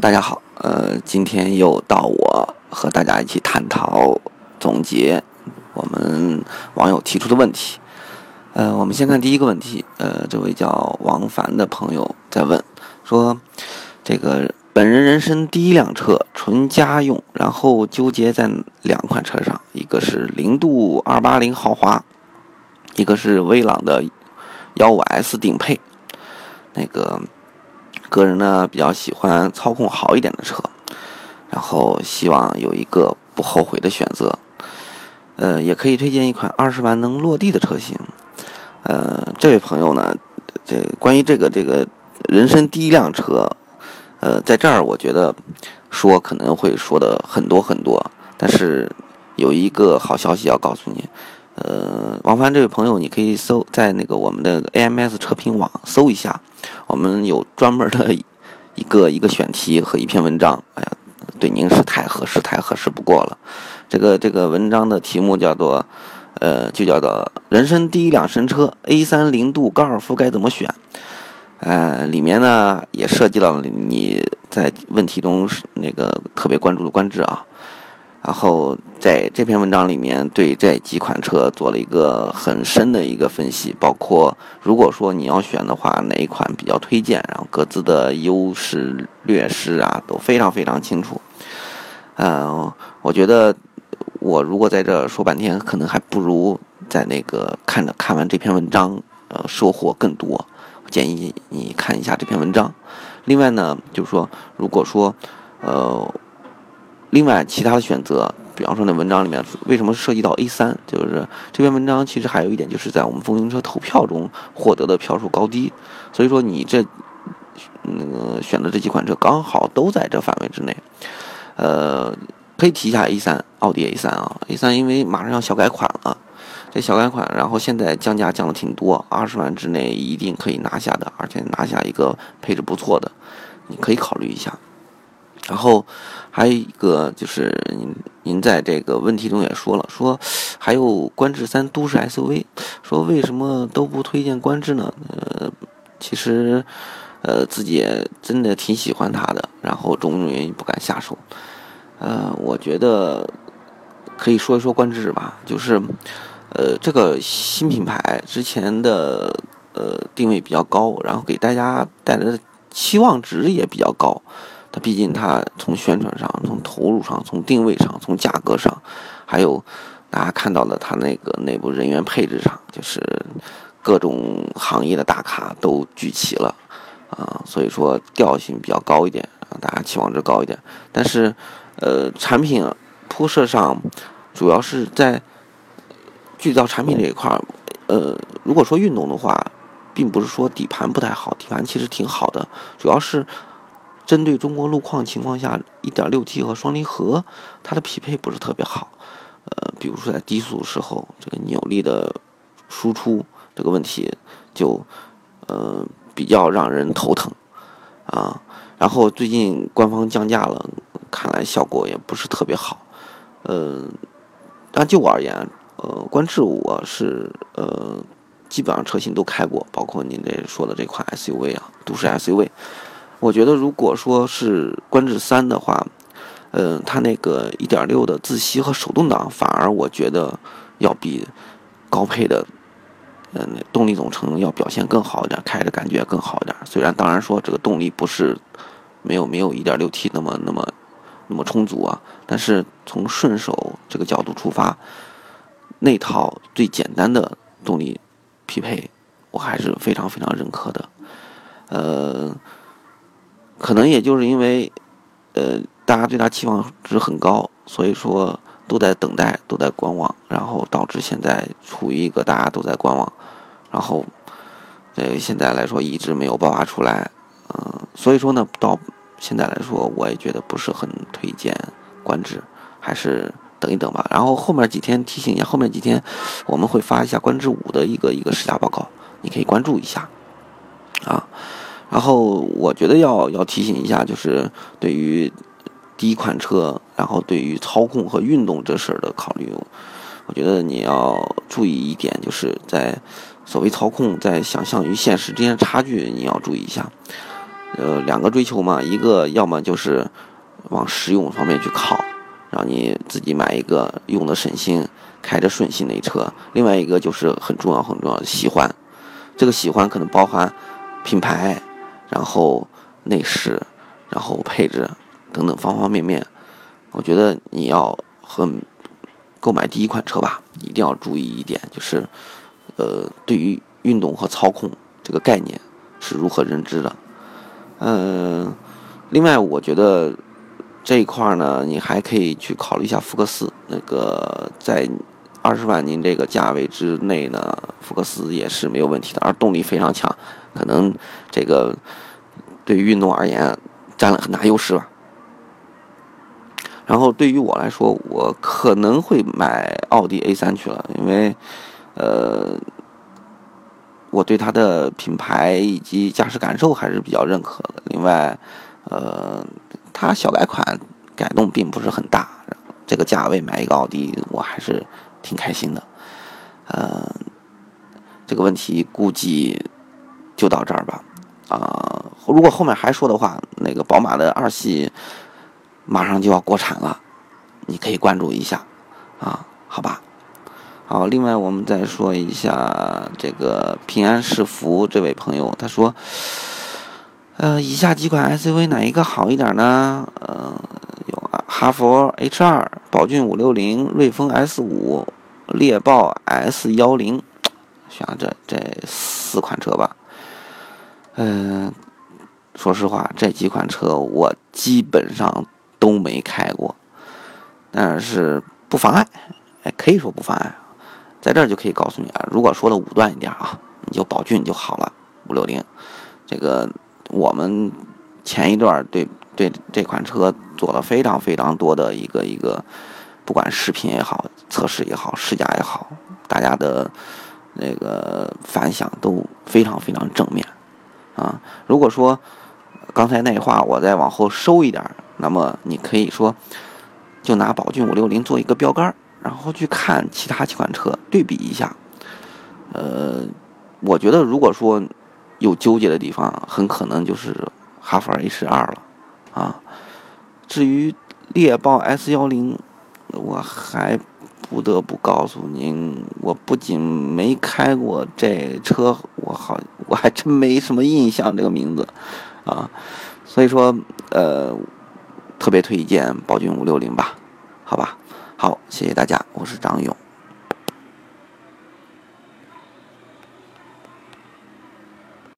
大家好，呃，今天又到我和大家一起探讨、总结我们网友提出的问题。呃，我们先看第一个问题，呃，这位叫王凡的朋友在问，说这个本人人生第一辆车，纯家用，然后纠结在两款车上，一个是零度二八零豪华，一个是威朗的幺五 S 顶配，那个。个人呢比较喜欢操控好一点的车，然后希望有一个不后悔的选择。呃，也可以推荐一款二十万能落地的车型。呃，这位朋友呢，这关于这个这个人生第一辆车，呃，在这儿我觉得说可能会说的很多很多，但是有一个好消息要告诉你。呃，王凡这位朋友，你可以搜在那个我们的 AMS 车评网搜一下，我们有专门的一个一个选题和一篇文章。哎呀，对您是太合适，太合适不过了。这个这个文章的题目叫做，呃，就叫做“人生第一辆神车 A3 零度高尔夫该怎么选”。呃，里面呢也涉及到了你在问题中那个特别关注的官制啊。然后在这篇文章里面，对这几款车做了一个很深的一个分析，包括如果说你要选的话，哪一款比较推荐，然后各自的优势劣势啊都非常非常清楚。嗯，我觉得我如果在这说半天，可能还不如在那个看着看完这篇文章，呃，收获更多。建议你看一下这篇文章。另外呢，就是说，如果说，呃。另外，其他的选择，比方说那文章里面为什么涉及到 A 三，就是这篇文章其实还有一点，就是在我们风行车投票中获得的票数高低，所以说你这那个选的这几款车刚好都在这范围之内。呃，可以提一下 A 三，奥迪 A 三啊，A 三因为马上要小改款了，这小改款，然后现在降价降的挺多，二十万之内一定可以拿下的，而且拿下一个配置不错的，你可以考虑一下。然后还有一个就是您您在这个问题中也说了，说还有观致三都市 SUV，说为什么都不推荐观致呢？呃，其实呃自己也真的挺喜欢它的，然后种种原因不敢下手。呃，我觉得可以说一说观致吧，就是呃这个新品牌之前的呃定位比较高，然后给大家带来的期望值也比较高。它毕竟，它从宣传上、从投入上、从定位上、从价格上，还有大家看到的它那个内部人员配置上，就是各种行业的大咖都聚齐了啊，所以说调性比较高一点，啊大家期望值高一点。但是，呃，产品铺设上，主要是在聚焦产品这一块儿。呃，如果说运动的话，并不是说底盘不太好，底盘其实挺好的，主要是。针对中国路况情况下，1.6T 和双离合，它的匹配不是特别好。呃，比如说在低速时候，这个扭力的输出这个问题就呃比较让人头疼啊。然后最近官方降价了，看来效果也不是特别好。呃，但就我而言，呃，观致我是呃基本上车型都开过，包括您这说的这款 SUV 啊，都市 SUV。我觉得，如果说是观致三的话，嗯，它那个一点六的自吸和手动挡，反而我觉得要比高配的，嗯，动力总成要表现更好一点，开着感觉更好一点。虽然当然说这个动力不是没有没有一点六 T 那么那么那么充足啊，但是从顺手这个角度出发，那套最简单的动力匹配，我还是非常非常认可的，呃。可能也就是因为，呃，大家对它期望值很高，所以说都在等待，都在观望，然后导致现在处于一个大家都在观望，然后，呃，现在来说一直没有爆发出来，嗯，所以说呢，到现在来说，我也觉得不是很推荐观致，还是等一等吧。然后后面几天提醒一下，后面几天我们会发一下观致五的一个一个试驾报告，你可以关注一下，啊。然后我觉得要要提醒一下，就是对于第一款车，然后对于操控和运动这事儿的考虑，我觉得你要注意一点，就是在所谓操控在想象与现实之间的差距，你要注意一下。呃，两个追求嘛，一个要么就是往实用方面去靠，让你自己买一个用的省心、开着顺心的一车；另外一个就是很重要、很重要的喜欢。这个喜欢可能包含品牌，然后内饰，然后配置等等方方面面。我觉得你要很购买第一款车吧，一定要注意一点，就是呃，对于运动和操控这个概念是如何认知的。嗯，另外我觉得这一块呢，你还可以去考虑一下福克斯。那个在二十万您这个价位之内呢，福克斯也是没有问题的，而动力非常强，可能这个对于运动而言占了很大优势吧。然后对于我来说，我可能会买奥迪 A3 去了，因为呃。我对它的品牌以及驾驶感受还是比较认可的。另外，呃，它小改款改动并不是很大，这个价位买一个奥迪，我还是挺开心的。呃，这个问题估计就到这儿吧。啊，如果后面还说的话，那个宝马的二系马上就要国产了，你可以关注一下啊，好吧？好，另外我们再说一下这个平安是福这位朋友，他说，呃，以下几款 SUV 哪一个好一点呢？呃，有哈弗 H 二、宝骏五六零、瑞风 S 五、猎豹 S 幺零，选这这四款车吧。嗯，说实话，这几款车我基本上都没开过，但是不妨碍，哎，可以说不妨碍。在这儿就可以告诉你啊，如果说的武断一点啊，你就宝骏就好了，五六零。这个我们前一段对对这款车做了非常非常多的一个一个，不管视频也好，测试也好，试驾也好，大家的那个反响都非常非常正面啊。如果说刚才那话我再往后收一点，那么你可以说就拿宝骏五六零做一个标杆。然后去看其他几款车，对比一下。呃，我觉得如果说有纠结的地方，很可能就是哈弗 H 二了啊。至于猎豹 S 幺零，我还不得不告诉您，我不仅没开过这车，我好我还真没什么印象这个名字啊。所以说，呃，特别推荐宝骏五六零吧，好吧。好，谢谢大家，我是张勇。